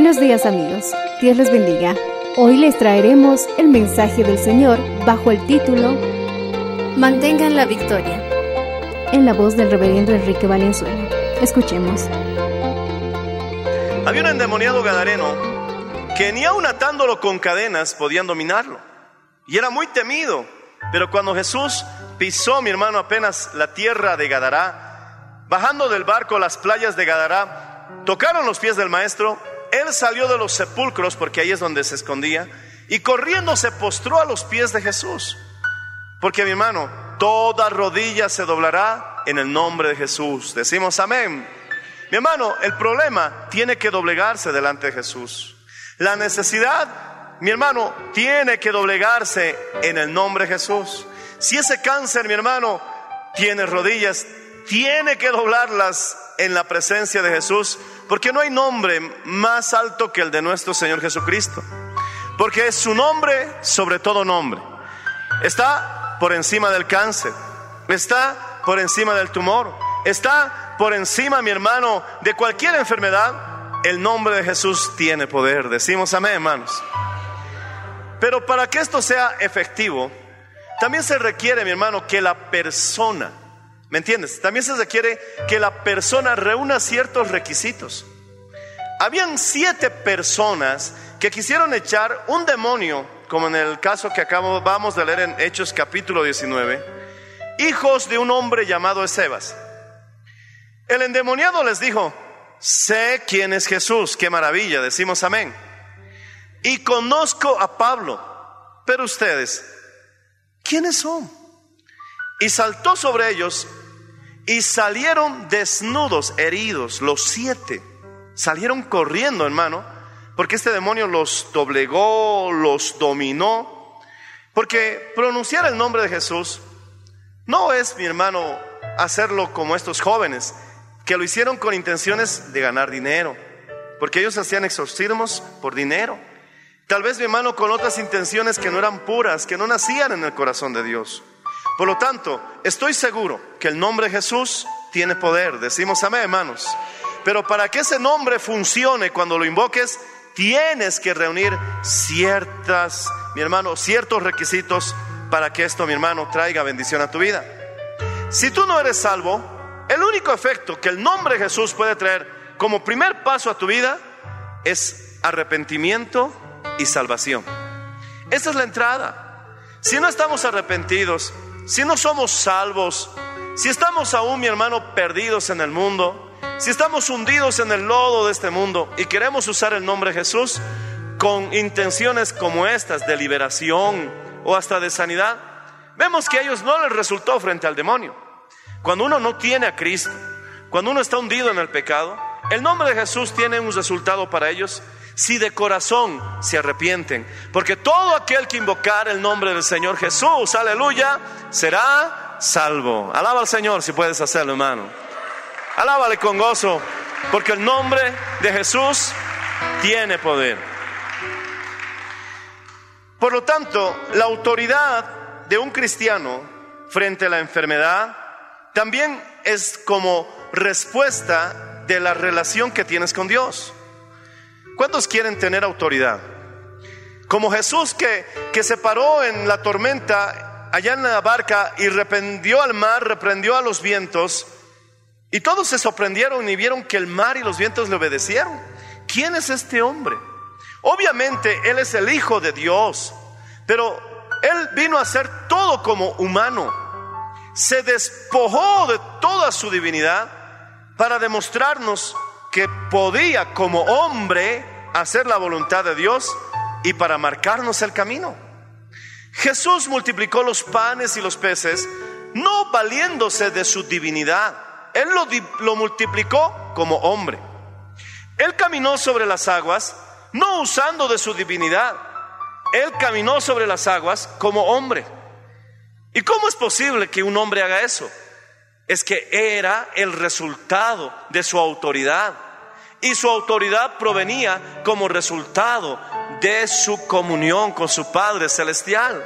Buenos días amigos, Dios les bendiga. Hoy les traeremos el mensaje del Señor bajo el título Mantengan la victoria, en la voz del reverendo Enrique Valenzuela. Escuchemos. Había un endemoniado gadareno que ni aun atándolo con cadenas podían dominarlo. Y era muy temido. Pero cuando Jesús pisó, mi hermano, apenas la tierra de Gadará, bajando del barco a las playas de Gadará, tocaron los pies del maestro. Él salió de los sepulcros, porque ahí es donde se escondía, y corriendo se postró a los pies de Jesús. Porque mi hermano, toda rodilla se doblará en el nombre de Jesús. Decimos amén. Mi hermano, el problema tiene que doblegarse delante de Jesús. La necesidad, mi hermano, tiene que doblegarse en el nombre de Jesús. Si ese cáncer, mi hermano, tiene rodillas, tiene que doblarlas en la presencia de Jesús, porque no hay nombre más alto que el de nuestro Señor Jesucristo. Porque es su nombre sobre todo nombre. Está por encima del cáncer, está por encima del tumor, está por encima, mi hermano, de cualquier enfermedad. El nombre de Jesús tiene poder. Decimos amén, hermanos. Pero para que esto sea efectivo, también se requiere, mi hermano, que la persona, ¿me entiendes? También se requiere que la persona reúna ciertos requisitos. Habían siete personas que quisieron echar un demonio, como en el caso que acabamos de leer en Hechos capítulo 19, hijos de un hombre llamado Esebas. El endemoniado les dijo, sé quién es Jesús, qué maravilla, decimos amén. Y conozco a Pablo, pero ustedes, ¿quiénes son? Y saltó sobre ellos y salieron desnudos, heridos, los siete. Salieron corriendo, hermano, porque este demonio los doblegó, los dominó. Porque pronunciar el nombre de Jesús no es, mi hermano, hacerlo como estos jóvenes, que lo hicieron con intenciones de ganar dinero, porque ellos hacían exorcismos por dinero. Tal vez, mi hermano, con otras intenciones que no eran puras, que no nacían en el corazón de Dios. Por lo tanto, estoy seguro que el nombre de Jesús tiene poder. Decimos amén, hermanos. Pero para que ese nombre funcione cuando lo invoques, tienes que reunir ciertas, mi hermano, ciertos requisitos para que esto, mi hermano, traiga bendición a tu vida. Si tú no eres salvo, el único efecto que el nombre de Jesús puede traer como primer paso a tu vida es arrepentimiento y salvación. Esa es la entrada. Si no estamos arrepentidos, si no somos salvos, si estamos aún, mi hermano, perdidos en el mundo, si estamos hundidos en el lodo de este mundo y queremos usar el nombre de Jesús con intenciones como estas de liberación o hasta de sanidad, vemos que a ellos no les resultó frente al demonio. Cuando uno no tiene a Cristo, cuando uno está hundido en el pecado, el nombre de Jesús tiene un resultado para ellos si de corazón se arrepienten. Porque todo aquel que invocar el nombre del Señor Jesús, aleluya, será salvo. Alaba al Señor si puedes hacerlo, hermano. Alábale con gozo, porque el nombre de Jesús tiene poder. Por lo tanto, la autoridad de un cristiano frente a la enfermedad también es como respuesta de la relación que tienes con Dios. ¿Cuántos quieren tener autoridad? Como Jesús que, que se paró en la tormenta allá en la barca y reprendió al mar, reprendió a los vientos, y todos se sorprendieron y vieron que el mar y los vientos le obedecieron. ¿Quién es este hombre? Obviamente Él es el Hijo de Dios, pero Él vino a ser todo como humano. Se despojó de toda su divinidad para demostrarnos podía como hombre hacer la voluntad de Dios y para marcarnos el camino. Jesús multiplicó los panes y los peces no valiéndose de su divinidad. Él lo, lo multiplicó como hombre. Él caminó sobre las aguas no usando de su divinidad. Él caminó sobre las aguas como hombre. ¿Y cómo es posible que un hombre haga eso? Es que era el resultado de su autoridad. Y su autoridad provenía como resultado de su comunión con su Padre Celestial.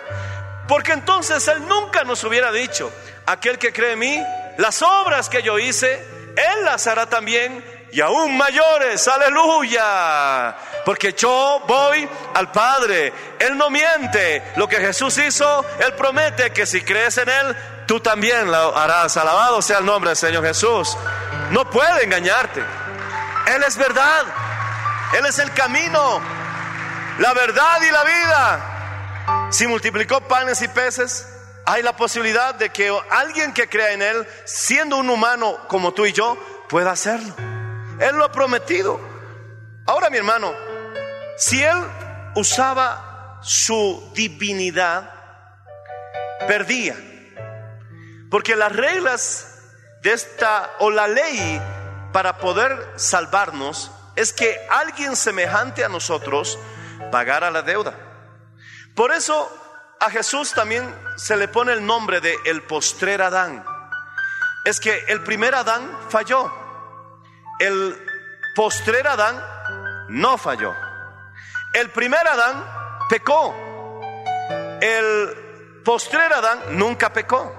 Porque entonces Él nunca nos hubiera dicho, aquel que cree en mí, las obras que yo hice, Él las hará también y aún mayores, aleluya. Porque yo voy al Padre, Él no miente. Lo que Jesús hizo, Él promete que si crees en Él, tú también lo harás. Alabado sea el nombre del Señor Jesús. No puede engañarte. Él es verdad. Él es el camino, la verdad y la vida. Si multiplicó panes y peces, hay la posibilidad de que alguien que crea en Él, siendo un humano como tú y yo, pueda hacerlo. Él lo ha prometido. Ahora, mi hermano, si Él usaba su divinidad, perdía. Porque las reglas de esta, o la ley para poder salvarnos, es que alguien semejante a nosotros pagara la deuda. Por eso a Jesús también se le pone el nombre de el postrer Adán. Es que el primer Adán falló. El postrer Adán no falló. El primer Adán pecó. El postrer Adán nunca pecó.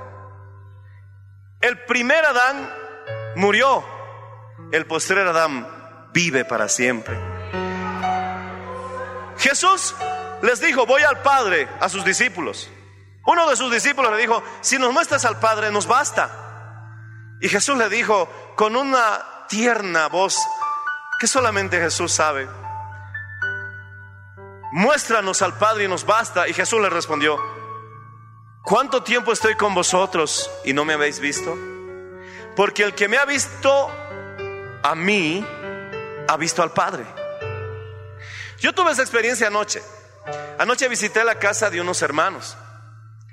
El primer Adán murió. El postrer Adán vive para siempre. Jesús les dijo, voy al Padre a sus discípulos. Uno de sus discípulos le dijo, si nos muestras al Padre nos basta. Y Jesús le dijo con una tierna voz que solamente Jesús sabe, muéstranos al Padre y nos basta. Y Jesús le respondió, ¿cuánto tiempo estoy con vosotros y no me habéis visto? Porque el que me ha visto a mí, ha visto al Padre. Yo tuve esa experiencia anoche. Anoche visité la casa de unos hermanos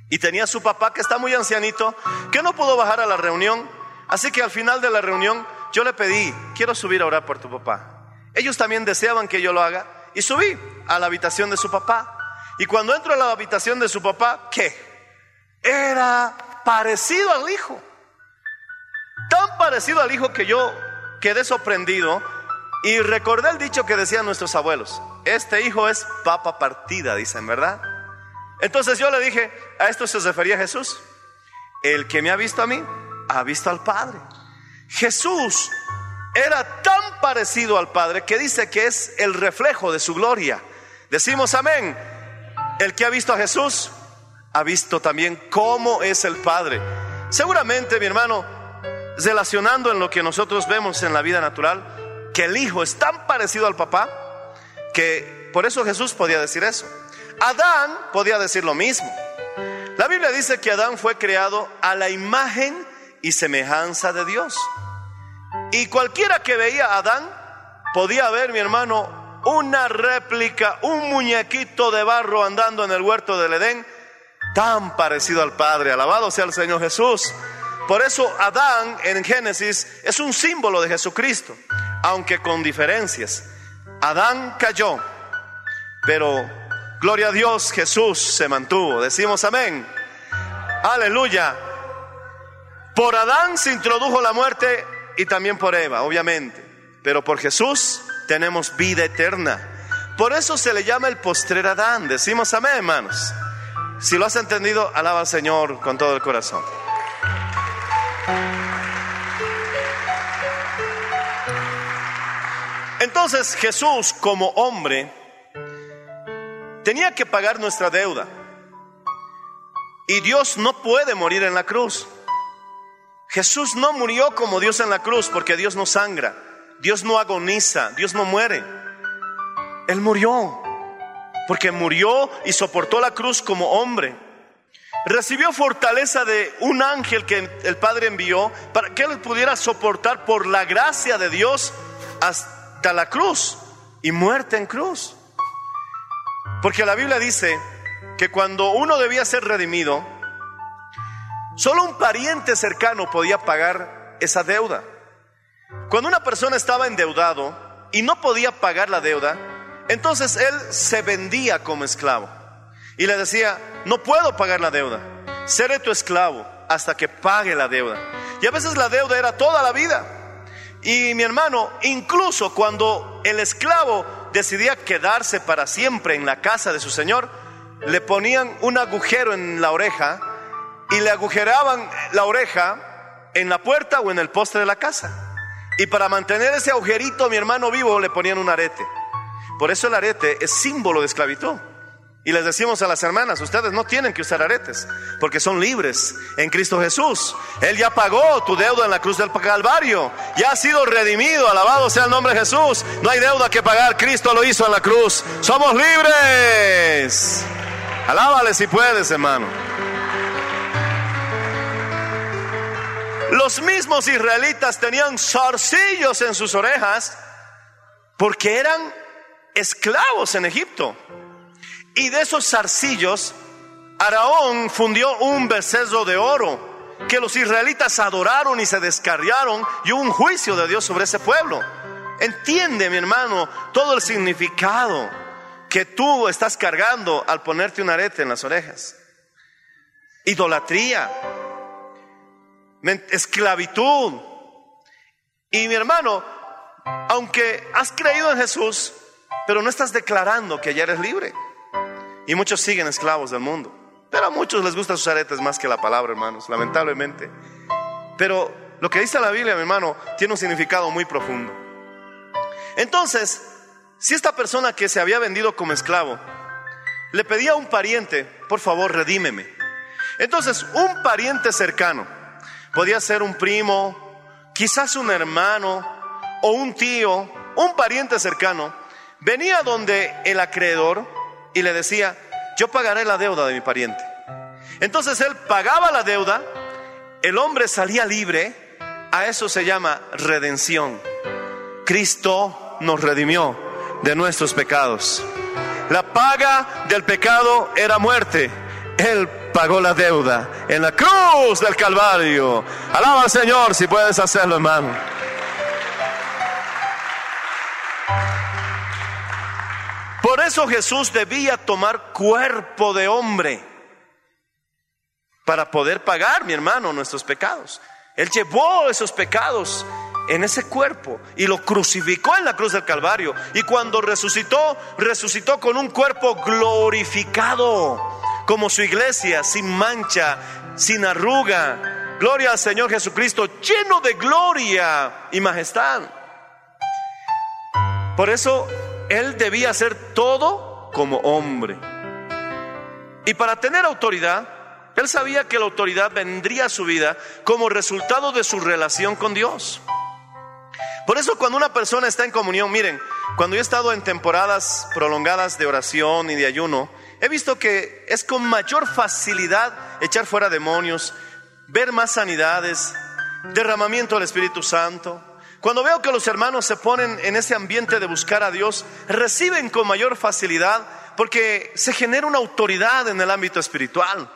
y tenía su papá que está muy ancianito, que no pudo bajar a la reunión. Así que al final de la reunión yo le pedí, quiero subir a orar por tu papá. Ellos también deseaban que yo lo haga y subí a la habitación de su papá. Y cuando entro a la habitación de su papá, ¿qué? Era parecido al hijo. Tan parecido al hijo que yo quedé sorprendido y recordé el dicho que decían nuestros abuelos. Este hijo es papa partida, dicen, ¿verdad? Entonces yo le dije, a esto se refería Jesús. El que me ha visto a mí, ha visto al Padre. Jesús era tan parecido al Padre que dice que es el reflejo de su gloria. Decimos amén. El que ha visto a Jesús, ha visto también cómo es el Padre. Seguramente, mi hermano, relacionando en lo que nosotros vemos en la vida natural, que el Hijo es tan parecido al papá, que por eso Jesús podía decir eso. Adán podía decir lo mismo. La Biblia dice que Adán fue creado a la imagen y semejanza de Dios. Y cualquiera que veía a Adán podía ver, mi hermano, una réplica, un muñequito de barro andando en el huerto del Edén, tan parecido al Padre. Alabado sea el Señor Jesús. Por eso Adán en Génesis es un símbolo de Jesucristo, aunque con diferencias. Adán cayó, pero gloria a Dios, Jesús se mantuvo. Decimos amén. Aleluya. Por Adán se introdujo la muerte y también por Eva, obviamente. Pero por Jesús tenemos vida eterna. Por eso se le llama el postrer Adán. Decimos amén, hermanos. Si lo has entendido, alaba al Señor con todo el corazón. Entonces Jesús como hombre tenía que pagar nuestra deuda. Y Dios no puede morir en la cruz. Jesús no murió como Dios en la cruz porque Dios no sangra, Dios no agoniza, Dios no muere. Él murió porque murió y soportó la cruz como hombre. Recibió fortaleza de un ángel que el Padre envió para que él pudiera soportar por la gracia de Dios hasta la cruz y muerte en cruz. Porque la Biblia dice que cuando uno debía ser redimido, solo un pariente cercano podía pagar esa deuda. Cuando una persona estaba endeudado y no podía pagar la deuda, entonces él se vendía como esclavo y le decía, no puedo pagar la deuda, seré tu esclavo hasta que pague la deuda. Y a veces la deuda era toda la vida. Y mi hermano, incluso cuando el esclavo decidía quedarse para siempre en la casa de su señor, le ponían un agujero en la oreja y le agujeraban la oreja en la puerta o en el poste de la casa. Y para mantener ese agujerito, mi hermano vivo, le ponían un arete. Por eso el arete es símbolo de esclavitud. Y les decimos a las hermanas, ustedes no tienen que usar aretes, porque son libres en Cristo Jesús. Él ya pagó tu deuda en la cruz del Calvario, ya ha sido redimido, alabado sea el nombre de Jesús. No hay deuda que pagar, Cristo lo hizo en la cruz. Somos libres. Alábale si puedes, hermano. Los mismos israelitas tenían zarcillos en sus orejas porque eran esclavos en Egipto. Y de esos zarcillos, Araón fundió un becerro de oro que los israelitas adoraron y se descarriaron y hubo un juicio de Dios sobre ese pueblo. Entiende, mi hermano, todo el significado que tú estás cargando al ponerte un arete en las orejas. Idolatría, esclavitud. Y mi hermano, aunque has creído en Jesús, pero no estás declarando que ya eres libre. Y muchos siguen esclavos del mundo. Pero a muchos les gusta sus aretes más que la palabra, hermanos, lamentablemente. Pero lo que dice la Biblia, mi hermano, tiene un significado muy profundo. Entonces, si esta persona que se había vendido como esclavo le pedía a un pariente, por favor, redímeme. Entonces, un pariente cercano, podía ser un primo, quizás un hermano o un tío, un pariente cercano, venía donde el acreedor y le decía, yo pagaré la deuda de mi pariente. Entonces él pagaba la deuda, el hombre salía libre, a eso se llama redención. Cristo nos redimió de nuestros pecados. La paga del pecado era muerte. Él pagó la deuda en la cruz del Calvario. Alaba al Señor si puedes hacerlo, hermano. Por eso Jesús debía tomar cuerpo de hombre para poder pagar, mi hermano, nuestros pecados. Él llevó esos pecados en ese cuerpo y lo crucificó en la cruz del Calvario. Y cuando resucitó, resucitó con un cuerpo glorificado, como su iglesia, sin mancha, sin arruga. Gloria al Señor Jesucristo, lleno de gloria y majestad. Por eso él debía hacer todo como hombre. Y para tener autoridad, él sabía que la autoridad vendría a su vida como resultado de su relación con Dios. Por eso cuando una persona está en comunión, miren, cuando yo he estado en temporadas prolongadas de oración y de ayuno, he visto que es con mayor facilidad echar fuera demonios, ver más sanidades, derramamiento del Espíritu Santo, cuando veo que los hermanos se ponen en ese ambiente de buscar a Dios, reciben con mayor facilidad porque se genera una autoridad en el ámbito espiritual.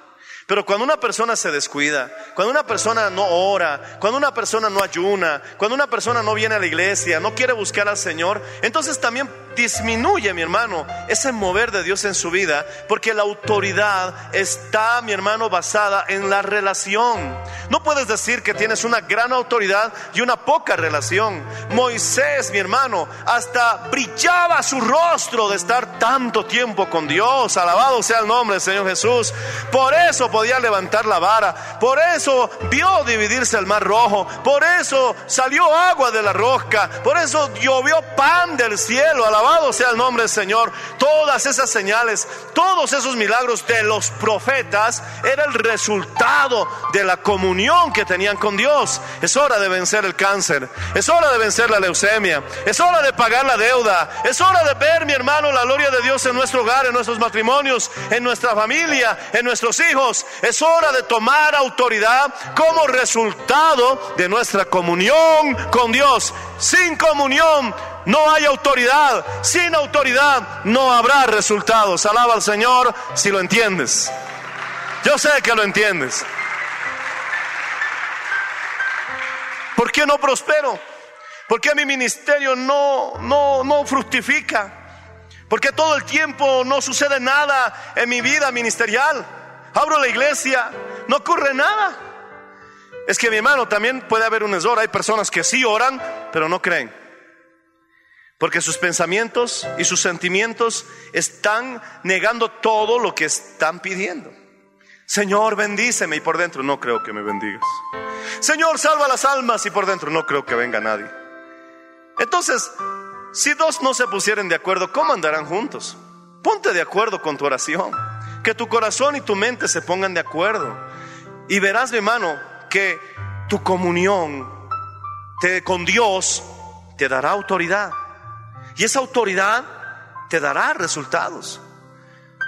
Pero cuando una persona se descuida, cuando una persona no ora, cuando una persona no ayuna, cuando una persona no viene a la iglesia, no quiere buscar al Señor, entonces también disminuye, mi hermano, ese mover de Dios en su vida, porque la autoridad está, mi hermano, basada en la relación. No puedes decir que tienes una gran autoridad y una poca relación. Moisés, mi hermano, hasta brillaba su rostro de estar tanto tiempo con Dios. Alabado sea el nombre del Señor Jesús. Por eso podía levantar la vara. Por eso vio dividirse el mar rojo. Por eso salió agua de la rosca. Por eso llovió pan del cielo. Alabado sea el nombre del Señor. Todas esas señales, todos esos milagros de los profetas era el resultado de la comunión que tenían con Dios. Es hora de vencer el cáncer. Es hora de vencer la leucemia. Es hora de pagar la deuda. Es hora de ver, mi hermano, la gloria de Dios en nuestro hogar, en nuestros matrimonios, en nuestra familia, en nuestros hijos. Es hora de tomar autoridad como resultado de nuestra comunión con Dios. Sin comunión no hay autoridad. Sin autoridad no habrá resultados. Alaba al Señor si lo entiendes. Yo sé que lo entiendes. ¿Por qué no prospero? ¿Por qué mi ministerio no, no, no fructifica? ¿Por qué todo el tiempo no sucede nada en mi vida ministerial? Abro la iglesia, no ocurre nada. Es que mi hermano también puede haber un error. Hay personas que sí oran, pero no creen. Porque sus pensamientos y sus sentimientos están negando todo lo que están pidiendo. Señor, bendíceme y por dentro no creo que me bendigas. Señor, salva las almas y por dentro no creo que venga nadie. Entonces, si dos no se pusieren de acuerdo, ¿cómo andarán juntos? Ponte de acuerdo con tu oración. Que tu corazón y tu mente se pongan de acuerdo. Y verás, mi hermano, que tu comunión con Dios te dará autoridad. Y esa autoridad te dará resultados.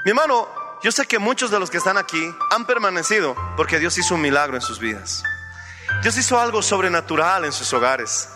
Mi hermano, yo sé que muchos de los que están aquí han permanecido porque Dios hizo un milagro en sus vidas. Dios hizo algo sobrenatural en sus hogares.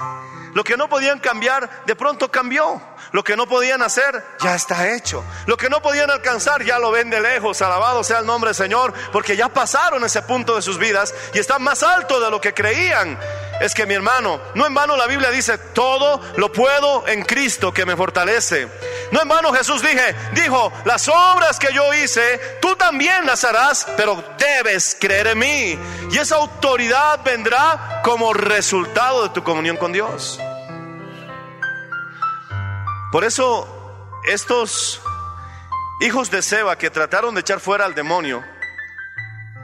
Lo que no podían cambiar, de pronto cambió. Lo que no podían hacer, ya está hecho. Lo que no podían alcanzar, ya lo ven de lejos. Alabado sea el nombre del Señor, porque ya pasaron ese punto de sus vidas y están más alto de lo que creían. Es que mi hermano, no en vano la Biblia dice, todo lo puedo en Cristo que me fortalece. No en vano Jesús dije, dijo, las obras que yo hice, tú también las harás, pero debes creer en mí. Y esa autoridad vendrá como resultado de tu comunión con Dios. Por eso estos hijos de Seba que trataron de echar fuera al demonio,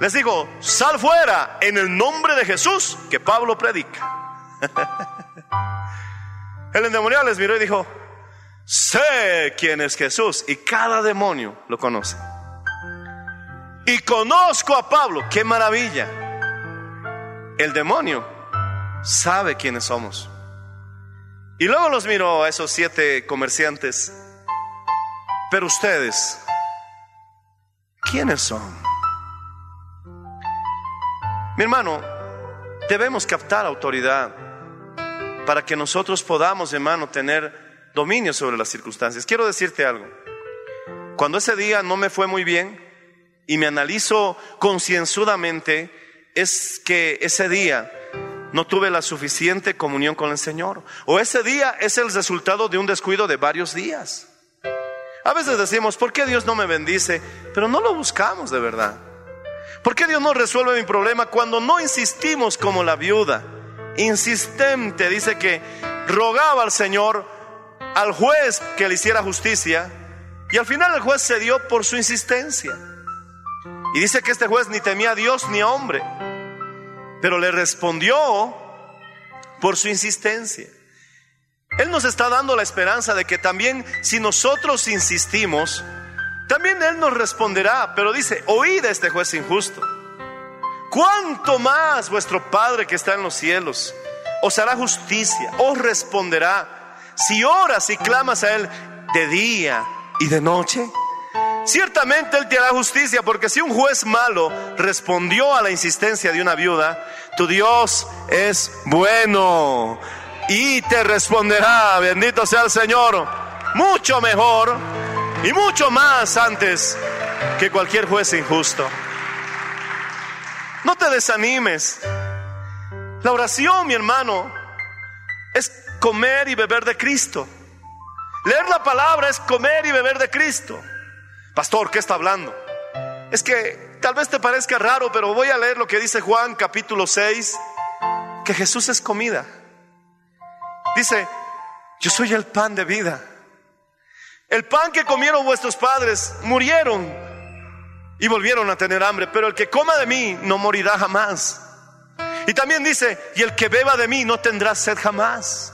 les digo, sal fuera en el nombre de Jesús que Pablo predica. el endemoniado les miró y dijo, sé quién es Jesús y cada demonio lo conoce. Y conozco a Pablo, qué maravilla. El demonio sabe quiénes somos. Y luego los miró a esos siete comerciantes. Pero ustedes, ¿quiénes son? Mi hermano, debemos captar autoridad para que nosotros podamos, hermano, tener dominio sobre las circunstancias. Quiero decirte algo. Cuando ese día no me fue muy bien y me analizo concienzudamente, es que ese día no tuve la suficiente comunión con el Señor. O ese día es el resultado de un descuido de varios días. A veces decimos, ¿por qué Dios no me bendice? Pero no lo buscamos de verdad. ¿Por qué Dios no resuelve mi problema cuando no insistimos como la viuda? Insistente, dice que rogaba al Señor, al juez que le hiciera justicia, y al final el juez cedió por su insistencia. Y dice que este juez ni temía a Dios ni a hombre, pero le respondió por su insistencia. Él nos está dando la esperanza de que también si nosotros insistimos, también Él nos responderá, pero dice, oíd a este juez injusto. ¿Cuánto más vuestro Padre que está en los cielos os hará justicia, os responderá, si oras y clamas a Él de día y de noche? Ciertamente Él te hará justicia, porque si un juez malo respondió a la insistencia de una viuda, tu Dios es bueno y te responderá, bendito sea el Señor, mucho mejor y mucho más antes que cualquier juez injusto. No te desanimes. La oración, mi hermano, es comer y beber de Cristo. Leer la palabra es comer y beber de Cristo. Pastor, ¿qué está hablando? Es que tal vez te parezca raro, pero voy a leer lo que dice Juan capítulo 6, que Jesús es comida. Dice, yo soy el pan de vida. El pan que comieron vuestros padres murieron y volvieron a tener hambre, pero el que coma de mí no morirá jamás. Y también dice, y el que beba de mí no tendrá sed jamás.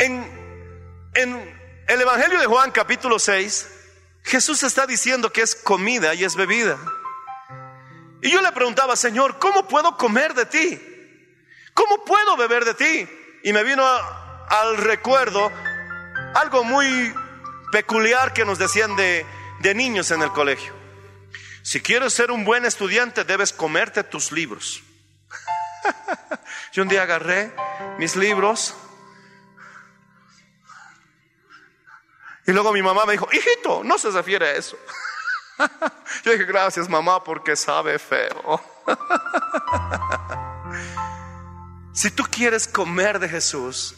En, en el Evangelio de Juan capítulo 6, Jesús está diciendo que es comida y es bebida. Y yo le preguntaba, Señor, ¿cómo puedo comer de ti? ¿Cómo puedo beber de ti? Y me vino al recuerdo algo muy peculiar que nos decían de, de niños en el colegio. Si quieres ser un buen estudiante, debes comerte tus libros. Yo un día agarré mis libros y luego mi mamá me dijo, hijito, no se refiere a eso. Yo dije, gracias mamá porque sabe feo. Si tú quieres comer de Jesús,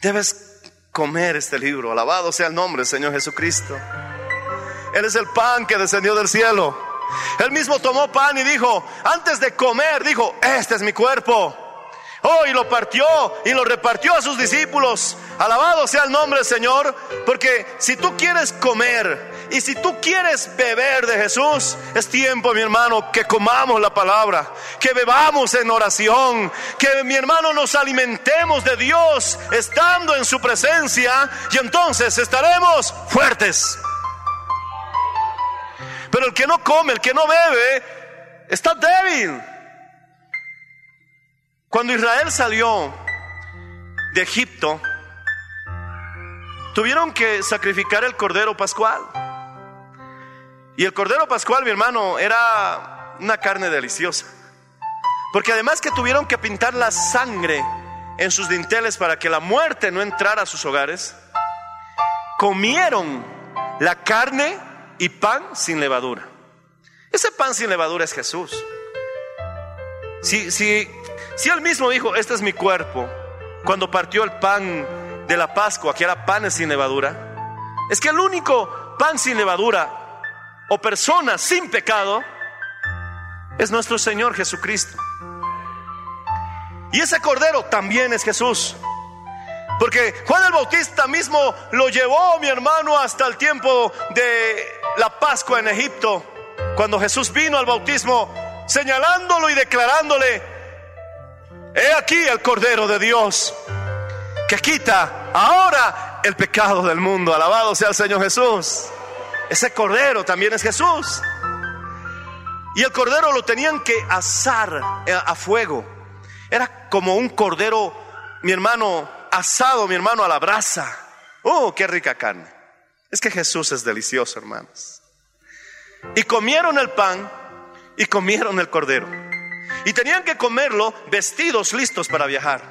debes comer este libro. Alabado sea el nombre, Señor Jesucristo. Él es el pan que descendió del cielo. Él mismo tomó pan y dijo, antes de comer, dijo, este es mi cuerpo. Oh, y lo partió y lo repartió a sus discípulos. Alabado sea el nombre del Señor, porque si tú quieres comer y si tú quieres beber de Jesús, es tiempo, mi hermano, que comamos la palabra, que bebamos en oración, que mi hermano nos alimentemos de Dios estando en su presencia y entonces estaremos fuertes. Pero el que no come, el que no bebe, está débil. Cuando Israel salió de Egipto, tuvieron que sacrificar el cordero pascual. Y el cordero pascual, mi hermano, era una carne deliciosa. Porque además que tuvieron que pintar la sangre en sus dinteles para que la muerte no entrara a sus hogares, comieron la carne y pan sin levadura. Ese pan sin levadura es Jesús. Si, si, si él mismo dijo, este es mi cuerpo, cuando partió el pan de la Pascua, que era pan sin levadura, es que el único pan sin levadura o persona sin pecado es nuestro Señor Jesucristo. Y ese cordero también es Jesús. Porque Juan el Bautista mismo lo llevó, mi hermano, hasta el tiempo de la Pascua en Egipto, cuando Jesús vino al bautismo, señalándolo y declarándole, he aquí el Cordero de Dios, que quita ahora el pecado del mundo. Alabado sea el Señor Jesús. Ese Cordero también es Jesús. Y el Cordero lo tenían que asar eh, a fuego. Era como un Cordero, mi hermano, asado, mi hermano, a la brasa. Oh, qué rica carne. Es que Jesús es delicioso, hermanos. Y comieron el pan y comieron el cordero. Y tenían que comerlo vestidos listos para viajar.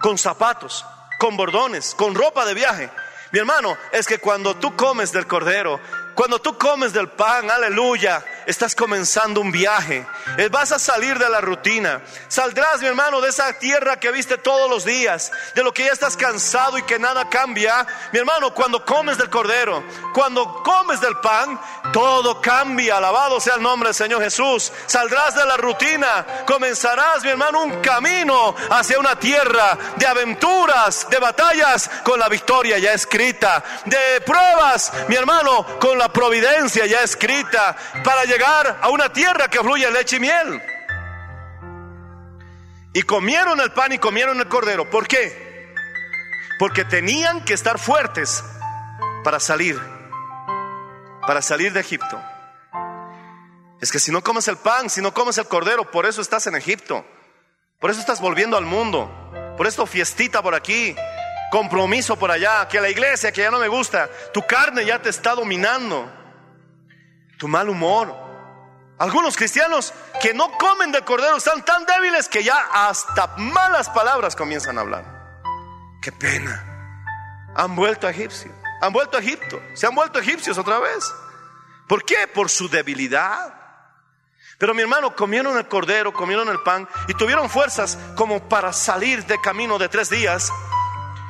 Con zapatos, con bordones, con ropa de viaje. Mi hermano, es que cuando tú comes del cordero, cuando tú comes del pan, aleluya, estás comenzando un viaje. Eh, vas a salir de la rutina. Saldrás, mi hermano, de esa tierra que viste todos los días, de lo que ya estás cansado y que nada cambia. Mi hermano, cuando comes del cordero, cuando comes del pan, todo cambia. Alabado sea el nombre del Señor Jesús. Saldrás de la rutina, comenzarás, mi hermano, un camino hacia una tierra de aventuras, de batallas con la victoria ya escrita, de pruebas, mi hermano, con la providencia ya escrita para llegar a una tierra que fluye leche y miel. Y comieron el pan y comieron el cordero. ¿Por qué? Porque tenían que estar fuertes para salir, para salir de Egipto. Es que si no comes el pan, si no comes el cordero, por eso estás en Egipto. Por eso estás volviendo al mundo. Por esto fiestita por aquí, compromiso por allá, que la iglesia que ya no me gusta, tu carne ya te está dominando, tu mal humor. Algunos cristianos que no comen del cordero están tan débiles que ya hasta malas palabras comienzan a hablar. Qué pena. Han vuelto a Egipcio, han vuelto a Egipto, se han vuelto egipcios otra vez. ¿Por qué? Por su debilidad. Pero mi hermano, comieron el cordero, comieron el pan y tuvieron fuerzas como para salir de camino de tres días.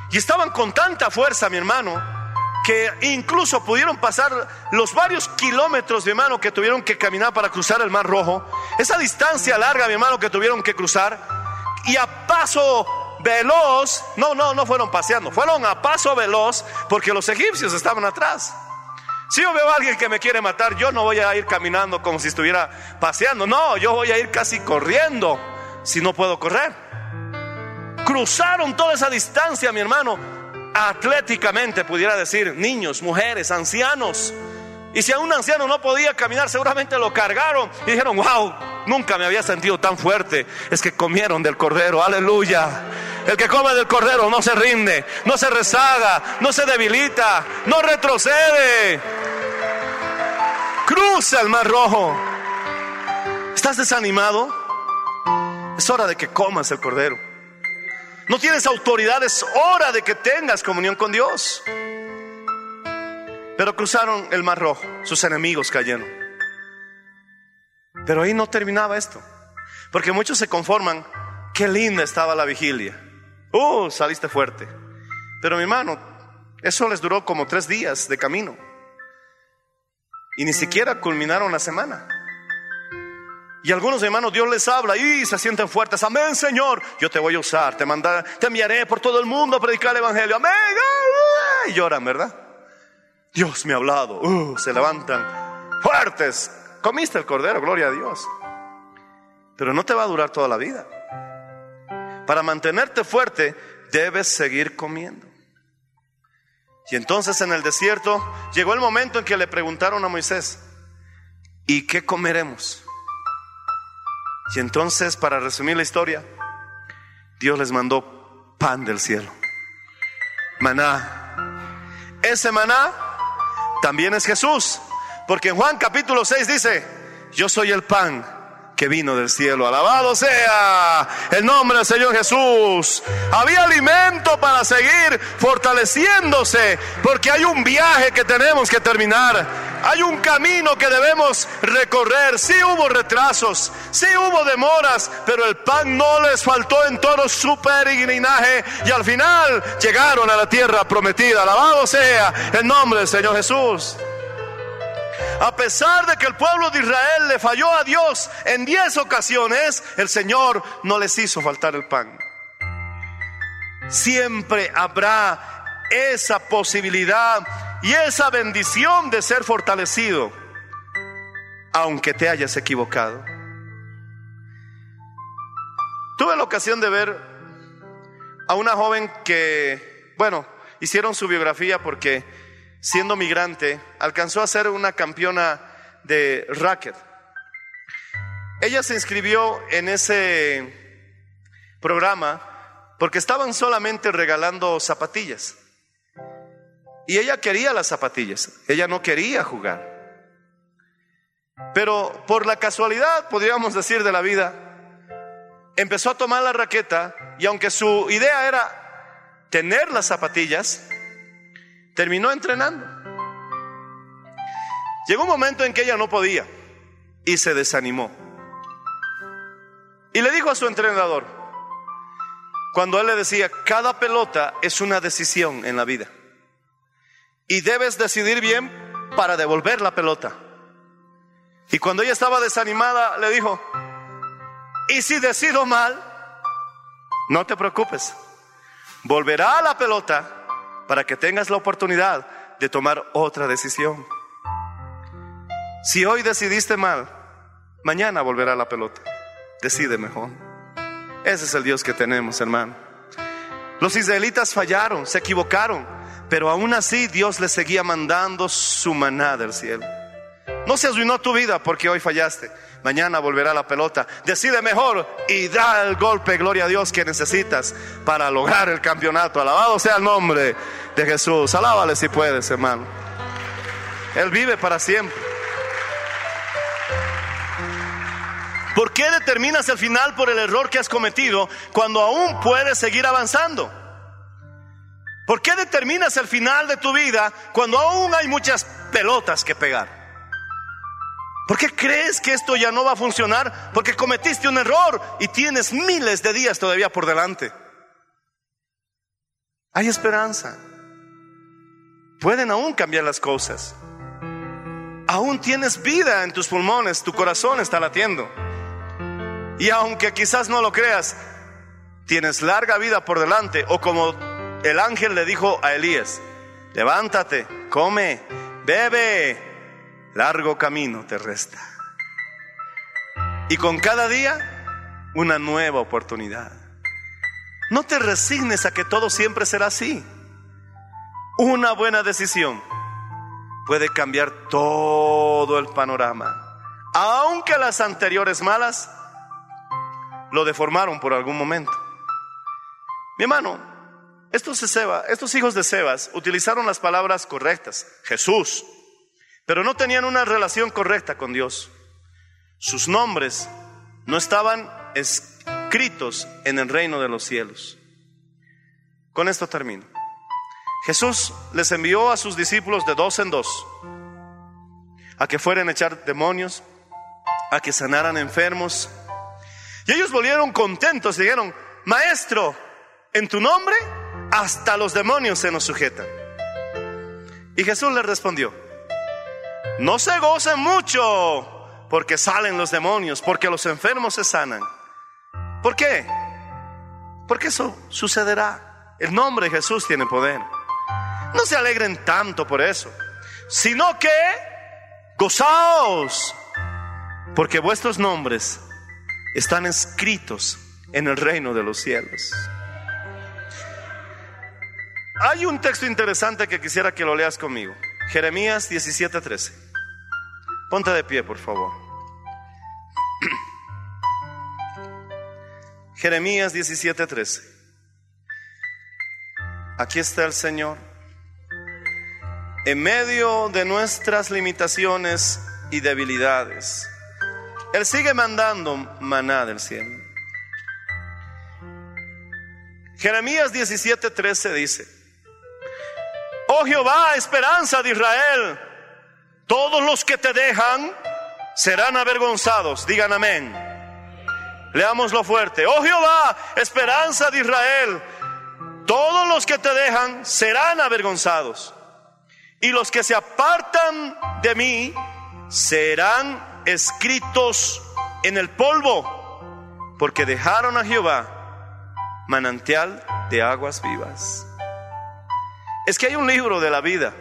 Y estaban con tanta fuerza, mi hermano, que incluso pudieron pasar los varios kilómetros, mi hermano, que tuvieron que caminar para cruzar el Mar Rojo. Esa distancia larga, mi hermano, que tuvieron que cruzar. Y a paso veloz, no, no, no fueron paseando, fueron a paso veloz porque los egipcios estaban atrás. Si yo veo a alguien que me quiere matar, yo no voy a ir caminando como si estuviera paseando. No, yo voy a ir casi corriendo si no puedo correr. Cruzaron toda esa distancia, mi hermano, atléticamente, pudiera decir, niños, mujeres, ancianos. Y si a un anciano no podía caminar, seguramente lo cargaron y dijeron, wow, nunca me había sentido tan fuerte. Es que comieron del cordero, aleluya. El que come del cordero no se rinde, no se rezaga, no se debilita, no retrocede. Cruza el mar rojo. ¿Estás desanimado? Es hora de que comas el cordero. No tienes autoridad, es hora de que tengas comunión con Dios. Pero cruzaron el mar rojo, sus enemigos cayeron. Pero ahí no terminaba esto, porque muchos se conforman, qué linda estaba la vigilia. Uh, saliste fuerte. Pero mi hermano, eso les duró como tres días de camino. Y ni siquiera culminaron la semana. Y algunos hermanos, Dios les habla y se sienten fuertes. Amén, Señor. Yo te voy a usar, te mandaré, te enviaré por todo el mundo a predicar el Evangelio. Amén. Y lloran, ¿verdad? Dios me ha hablado. Uh, se levantan fuertes. Comiste el cordero, gloria a Dios. Pero no te va a durar toda la vida. Para mantenerte fuerte, debes seguir comiendo. Y entonces en el desierto llegó el momento en que le preguntaron a Moisés, ¿y qué comeremos? Y entonces, para resumir la historia, Dios les mandó pan del cielo, maná. Ese maná también es Jesús, porque en Juan capítulo 6 dice, yo soy el pan que vino del cielo. Alabado sea el nombre del Señor Jesús. Había alimento para seguir fortaleciéndose, porque hay un viaje que tenemos que terminar. Hay un camino que debemos recorrer. Sí hubo retrasos, sí hubo demoras, pero el pan no les faltó en todo su peregrinaje y al final llegaron a la tierra prometida. Alabado sea el nombre del Señor Jesús. A pesar de que el pueblo de Israel le falló a Dios en diez ocasiones, el Señor no les hizo faltar el pan. Siempre habrá esa posibilidad y esa bendición de ser fortalecido, aunque te hayas equivocado. Tuve la ocasión de ver a una joven que, bueno, hicieron su biografía porque siendo migrante, alcanzó a ser una campeona de racket. Ella se inscribió en ese programa porque estaban solamente regalando zapatillas. Y ella quería las zapatillas, ella no quería jugar. Pero por la casualidad, podríamos decir, de la vida, empezó a tomar la raqueta y aunque su idea era tener las zapatillas, terminó entrenando. Llegó un momento en que ella no podía y se desanimó. Y le dijo a su entrenador, cuando él le decía, cada pelota es una decisión en la vida. Y debes decidir bien para devolver la pelota. Y cuando ella estaba desanimada, le dijo, y si decido mal, no te preocupes, volverá a la pelota para que tengas la oportunidad de tomar otra decisión. Si hoy decidiste mal, mañana volverá la pelota. Decide mejor. Ese es el Dios que tenemos, hermano. Los israelitas fallaron, se equivocaron, pero aún así Dios les seguía mandando su maná del cielo. No se arruinó tu vida porque hoy fallaste. Mañana volverá la pelota. Decide mejor y da el golpe, gloria a Dios, que necesitas para lograr el campeonato. Alabado sea el nombre de Jesús. Alábale si puedes, hermano. Él vive para siempre. ¿Por qué determinas el final por el error que has cometido cuando aún puedes seguir avanzando? ¿Por qué determinas el final de tu vida cuando aún hay muchas pelotas que pegar? ¿Por qué crees que esto ya no va a funcionar? Porque cometiste un error y tienes miles de días todavía por delante. Hay esperanza. Pueden aún cambiar las cosas. Aún tienes vida en tus pulmones, tu corazón está latiendo. Y aunque quizás no lo creas, tienes larga vida por delante. O como el ángel le dijo a Elías, levántate, come, bebe, largo camino te resta. Y con cada día, una nueva oportunidad. No te resignes a que todo siempre será así. Una buena decisión puede cambiar todo el panorama. Aunque las anteriores malas lo deformaron por algún momento. Mi hermano, estos, estos hijos de Sebas utilizaron las palabras correctas, Jesús, pero no tenían una relación correcta con Dios. Sus nombres no estaban escritos en el reino de los cielos. Con esto termino. Jesús les envió a sus discípulos de dos en dos a que fueran a echar demonios, a que sanaran enfermos. Y ellos volvieron contentos y dijeron, Maestro, en tu nombre hasta los demonios se nos sujetan. Y Jesús les respondió, no se gocen mucho porque salen los demonios, porque los enfermos se sanan. ¿Por qué? Porque eso sucederá. El nombre de Jesús tiene poder. No se alegren tanto por eso, sino que gozaos, porque vuestros nombres están escritos en el reino de los cielos. Hay un texto interesante que quisiera que lo leas conmigo. Jeremías 17:13. Ponte de pie, por favor. Jeremías 17:13. Aquí está el Señor. En medio de nuestras limitaciones y debilidades, Él sigue mandando maná del cielo. Jeremías 17:13 dice, Oh Jehová, esperanza de Israel, todos los que te dejan serán avergonzados. Digan amén. Leámoslo fuerte. Oh Jehová, esperanza de Israel, todos los que te dejan serán avergonzados. Y los que se apartan de mí serán escritos en el polvo, porque dejaron a Jehová manantial de aguas vivas. Es que hay un libro de la vida.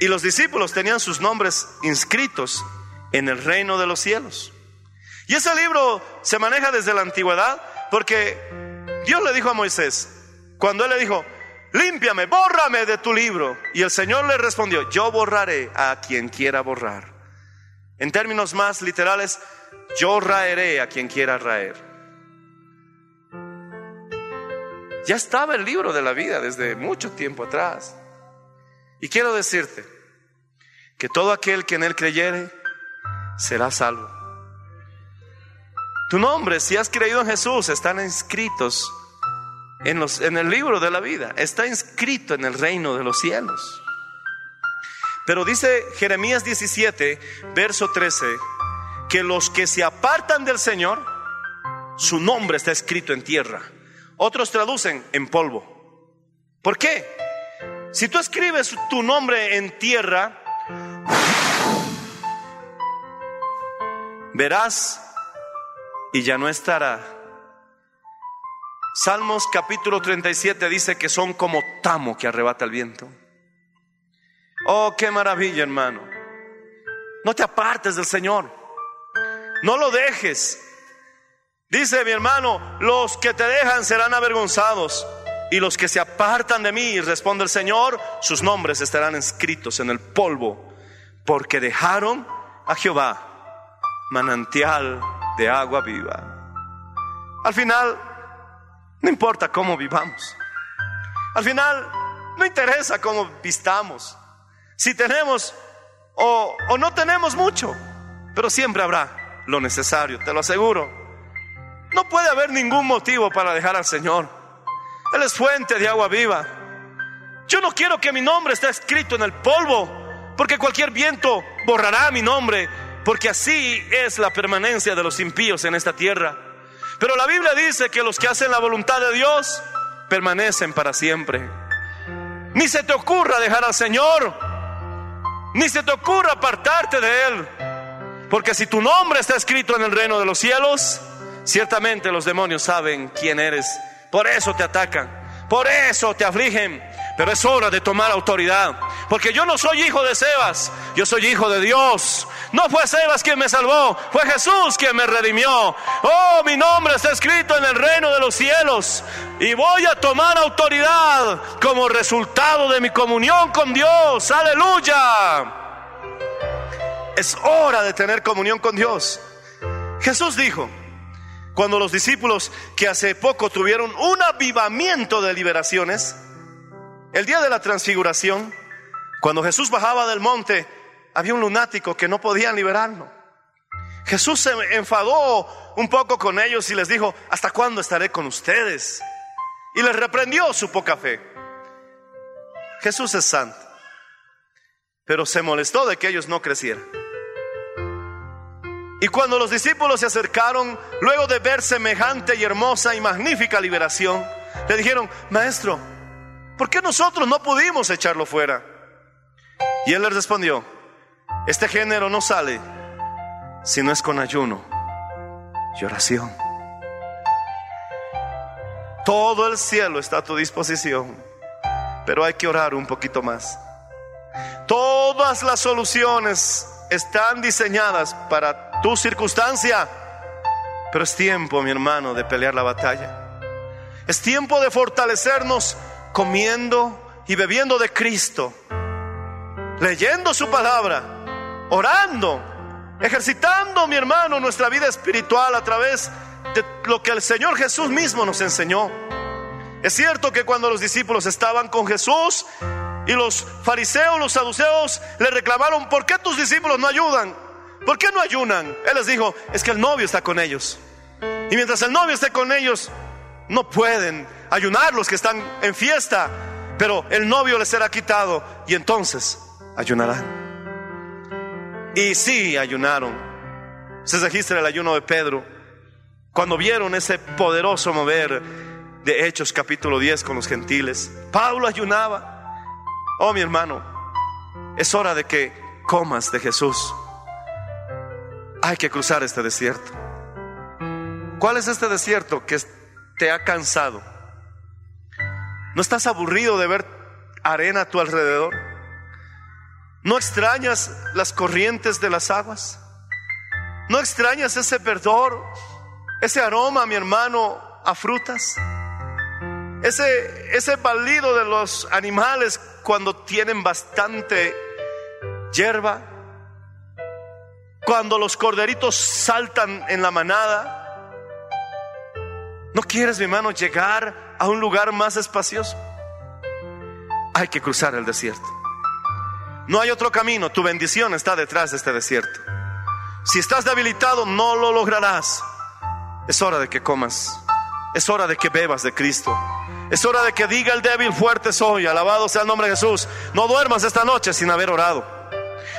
Y los discípulos tenían sus nombres inscritos en el reino de los cielos. Y ese libro se maneja desde la antigüedad porque Dios le dijo a Moisés, cuando él le dijo, límpiame, bórrame de tu libro. Y el Señor le respondió, yo borraré a quien quiera borrar. En términos más literales, yo raeré a quien quiera raer. Ya estaba el libro de la vida desde mucho tiempo atrás. Y quiero decirte que todo aquel que en él creyere será salvo. Tu nombre, si has creído en Jesús, están inscritos en, los, en el libro de la vida, está inscrito en el reino de los cielos. Pero dice Jeremías 17, verso 13, que los que se apartan del Señor, su nombre está escrito en tierra. Otros traducen en polvo. ¿Por qué? Si tú escribes tu nombre en tierra, verás y ya no estará. Salmos capítulo 37 dice que son como tamo que arrebata el viento. Oh, qué maravilla, hermano. No te apartes del Señor. No lo dejes. Dice mi hermano, los que te dejan serán avergonzados y los que se apartan de mí, responde el Señor, sus nombres estarán escritos en el polvo, porque dejaron a Jehová manantial de agua viva. Al final, no importa cómo vivamos. Al final, no interesa cómo vistamos. Si tenemos o, o no tenemos mucho, pero siempre habrá lo necesario, te lo aseguro. No puede haber ningún motivo para dejar al Señor. Él es fuente de agua viva. Yo no quiero que mi nombre esté escrito en el polvo, porque cualquier viento borrará mi nombre, porque así es la permanencia de los impíos en esta tierra. Pero la Biblia dice que los que hacen la voluntad de Dios permanecen para siempre. Ni se te ocurra dejar al Señor, ni se te ocurra apartarte de Él, porque si tu nombre está escrito en el reino de los cielos, ciertamente los demonios saben quién eres. Por eso te atacan, por eso te afligen, pero es hora de tomar autoridad. Porque yo no soy hijo de Sebas, yo soy hijo de Dios. No fue Sebas quien me salvó, fue Jesús quien me redimió. Oh, mi nombre está escrito en el reino de los cielos. Y voy a tomar autoridad como resultado de mi comunión con Dios. Aleluya. Es hora de tener comunión con Dios. Jesús dijo, cuando los discípulos que hace poco tuvieron un avivamiento de liberaciones, el día de la transfiguración, cuando Jesús bajaba del monte, había un lunático que no podían liberarlo. Jesús se enfadó un poco con ellos y les dijo, ¿hasta cuándo estaré con ustedes? Y les reprendió su poca fe. Jesús es santo, pero se molestó de que ellos no crecieran. Y cuando los discípulos se acercaron, luego de ver semejante y hermosa y magnífica liberación, le dijeron, Maestro, ¿por qué nosotros no pudimos echarlo fuera? Y él les respondió, este género no sale si no es con ayuno y oración. Todo el cielo está a tu disposición, pero hay que orar un poquito más. Todas las soluciones están diseñadas para tu circunstancia, pero es tiempo, mi hermano, de pelear la batalla. Es tiempo de fortalecernos comiendo y bebiendo de Cristo, leyendo su palabra, orando, ejercitando, mi hermano, nuestra vida espiritual a través de lo que el Señor Jesús mismo nos enseñó. Es cierto que cuando los discípulos estaban con Jesús y los fariseos, los saduceos le reclamaron, ¿por qué tus discípulos no ayudan? ¿Por qué no ayunan? Él les dijo, es que el novio está con ellos. Y mientras el novio esté con ellos, no pueden ayunar los que están en fiesta, pero el novio les será quitado y entonces ayunarán. Y sí, ayunaron. Se registra el ayuno de Pedro. Cuando vieron ese poderoso mover de Hechos capítulo 10 con los gentiles, Pablo ayunaba. Oh, mi hermano, es hora de que comas de Jesús. Hay que cruzar este desierto. ¿Cuál es este desierto que te ha cansado? ¿No estás aburrido de ver arena a tu alrededor? ¿No extrañas las corrientes de las aguas? ¿No extrañas ese verdor, ese aroma, mi hermano, a frutas? Ese, ese balido de los animales cuando tienen bastante hierba, cuando los corderitos saltan en la manada. ¿No quieres, mi hermano, llegar a un lugar más espacioso? Hay que cruzar el desierto. No hay otro camino, tu bendición está detrás de este desierto. Si estás debilitado, no lo lograrás. Es hora de que comas. Es hora de que bebas de Cristo. Es hora de que diga el débil, fuerte soy, alabado sea el nombre de Jesús. No duermas esta noche sin haber orado.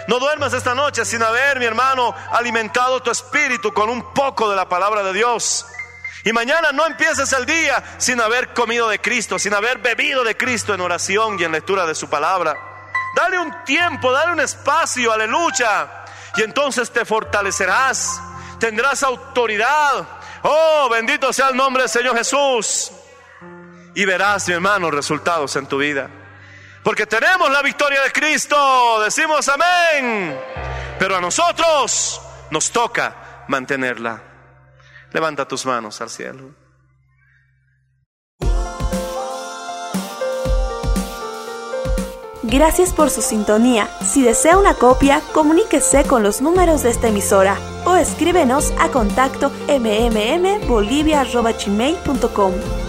No duermas esta noche sin haber, mi hermano, alimentado tu espíritu con un poco de la palabra de Dios. Y mañana no empieces el día sin haber comido de Cristo, sin haber bebido de Cristo en oración y en lectura de su palabra. Dale un tiempo, dale un espacio, aleluya. Y entonces te fortalecerás, tendrás autoridad. Oh, bendito sea el nombre del Señor Jesús y verás, mi hermano, resultados en tu vida. Porque tenemos la victoria de Cristo, decimos amén. Pero a nosotros nos toca mantenerla. Levanta tus manos al cielo. Gracias por su sintonía. Si desea una copia, comuníquese con los números de esta emisora o escríbenos a contacto mmmbolivia.com.